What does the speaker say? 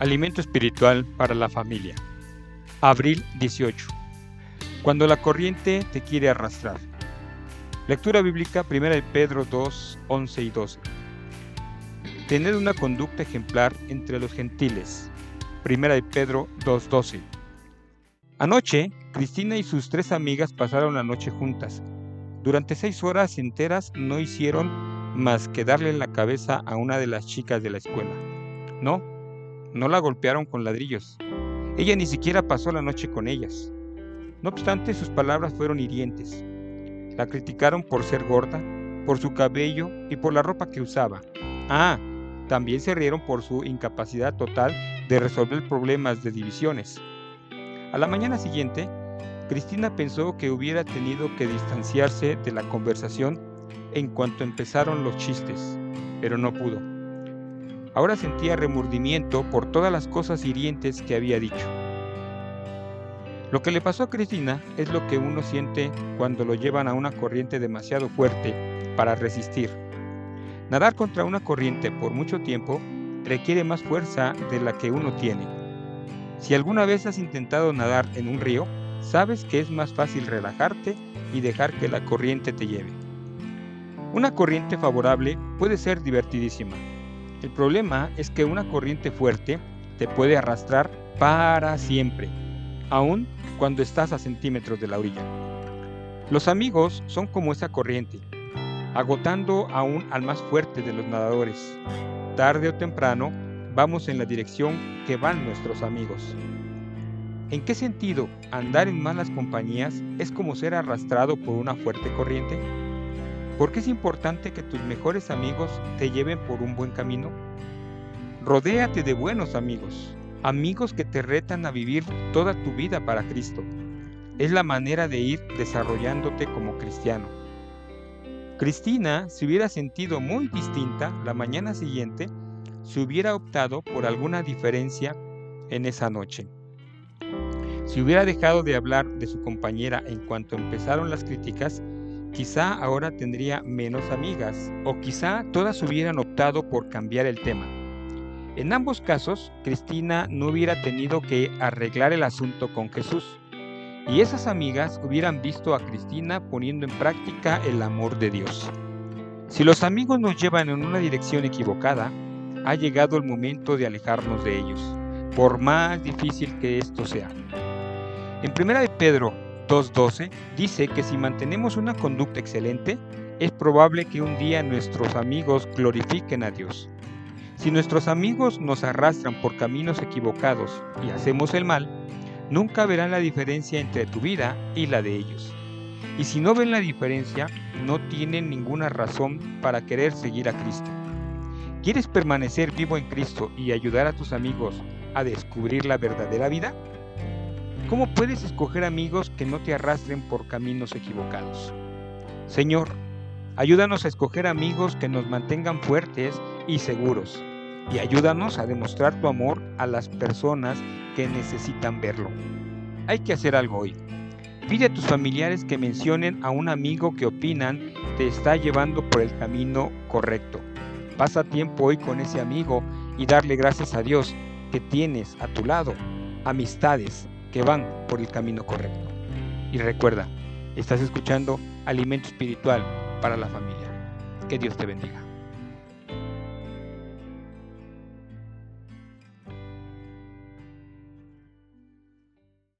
Alimento espiritual para la familia. Abril 18. Cuando la corriente te quiere arrastrar. Lectura bíblica 1 de Pedro 2, 11 y 12. Tener una conducta ejemplar entre los gentiles. 1 de Pedro 2, 12. Anoche, Cristina y sus tres amigas pasaron la noche juntas. Durante seis horas enteras no hicieron más que darle en la cabeza a una de las chicas de la escuela. No, no la golpearon con ladrillos. Ella ni siquiera pasó la noche con ellas. No obstante, sus palabras fueron hirientes. La criticaron por ser gorda, por su cabello y por la ropa que usaba. Ah, también se rieron por su incapacidad total de resolver problemas de divisiones. A la mañana siguiente, Cristina pensó que hubiera tenido que distanciarse de la conversación en cuanto empezaron los chistes, pero no pudo. Ahora sentía remordimiento por todas las cosas hirientes que había dicho. Lo que le pasó a Cristina es lo que uno siente cuando lo llevan a una corriente demasiado fuerte para resistir. Nadar contra una corriente por mucho tiempo requiere más fuerza de la que uno tiene. Si alguna vez has intentado nadar en un río, sabes que es más fácil relajarte y dejar que la corriente te lleve. Una corriente favorable puede ser divertidísima. El problema es que una corriente fuerte te puede arrastrar para siempre, aun cuando estás a centímetros de la orilla. Los amigos son como esa corriente, agotando aún al más fuerte de los nadadores. Tarde o temprano, vamos en la dirección que van nuestros amigos. ¿En qué sentido andar en malas compañías es como ser arrastrado por una fuerte corriente? ¿Por qué es importante que tus mejores amigos te lleven por un buen camino? Rodéate de buenos amigos, amigos que te retan a vivir toda tu vida para Cristo. Es la manera de ir desarrollándote como cristiano. Cristina se hubiera sentido muy distinta la mañana siguiente si hubiera optado por alguna diferencia en esa noche. Si hubiera dejado de hablar de su compañera en cuanto empezaron las críticas, quizá ahora tendría menos amigas o quizá todas hubieran optado por cambiar el tema. En ambos casos, Cristina no hubiera tenido que arreglar el asunto con Jesús y esas amigas hubieran visto a Cristina poniendo en práctica el amor de Dios. Si los amigos nos llevan en una dirección equivocada, ha llegado el momento de alejarnos de ellos, por más difícil que esto sea. En 1 de Pedro 2.12 dice que si mantenemos una conducta excelente, es probable que un día nuestros amigos glorifiquen a Dios. Si nuestros amigos nos arrastran por caminos equivocados y hacemos el mal, nunca verán la diferencia entre tu vida y la de ellos. Y si no ven la diferencia, no tienen ninguna razón para querer seguir a Cristo. ¿Quieres permanecer vivo en Cristo y ayudar a tus amigos a descubrir la verdadera vida? ¿Cómo puedes escoger amigos que no te arrastren por caminos equivocados? Señor, ayúdanos a escoger amigos que nos mantengan fuertes y seguros, y ayúdanos a demostrar tu amor a las personas que necesitan verlo. Hay que hacer algo hoy. Pide a tus familiares que mencionen a un amigo que opinan te está llevando por el camino correcto. Pasa tiempo hoy con ese amigo y darle gracias a Dios que tienes a tu lado amistades que van por el camino correcto. Y recuerda, estás escuchando Alimento Espiritual para la Familia. Que Dios te bendiga.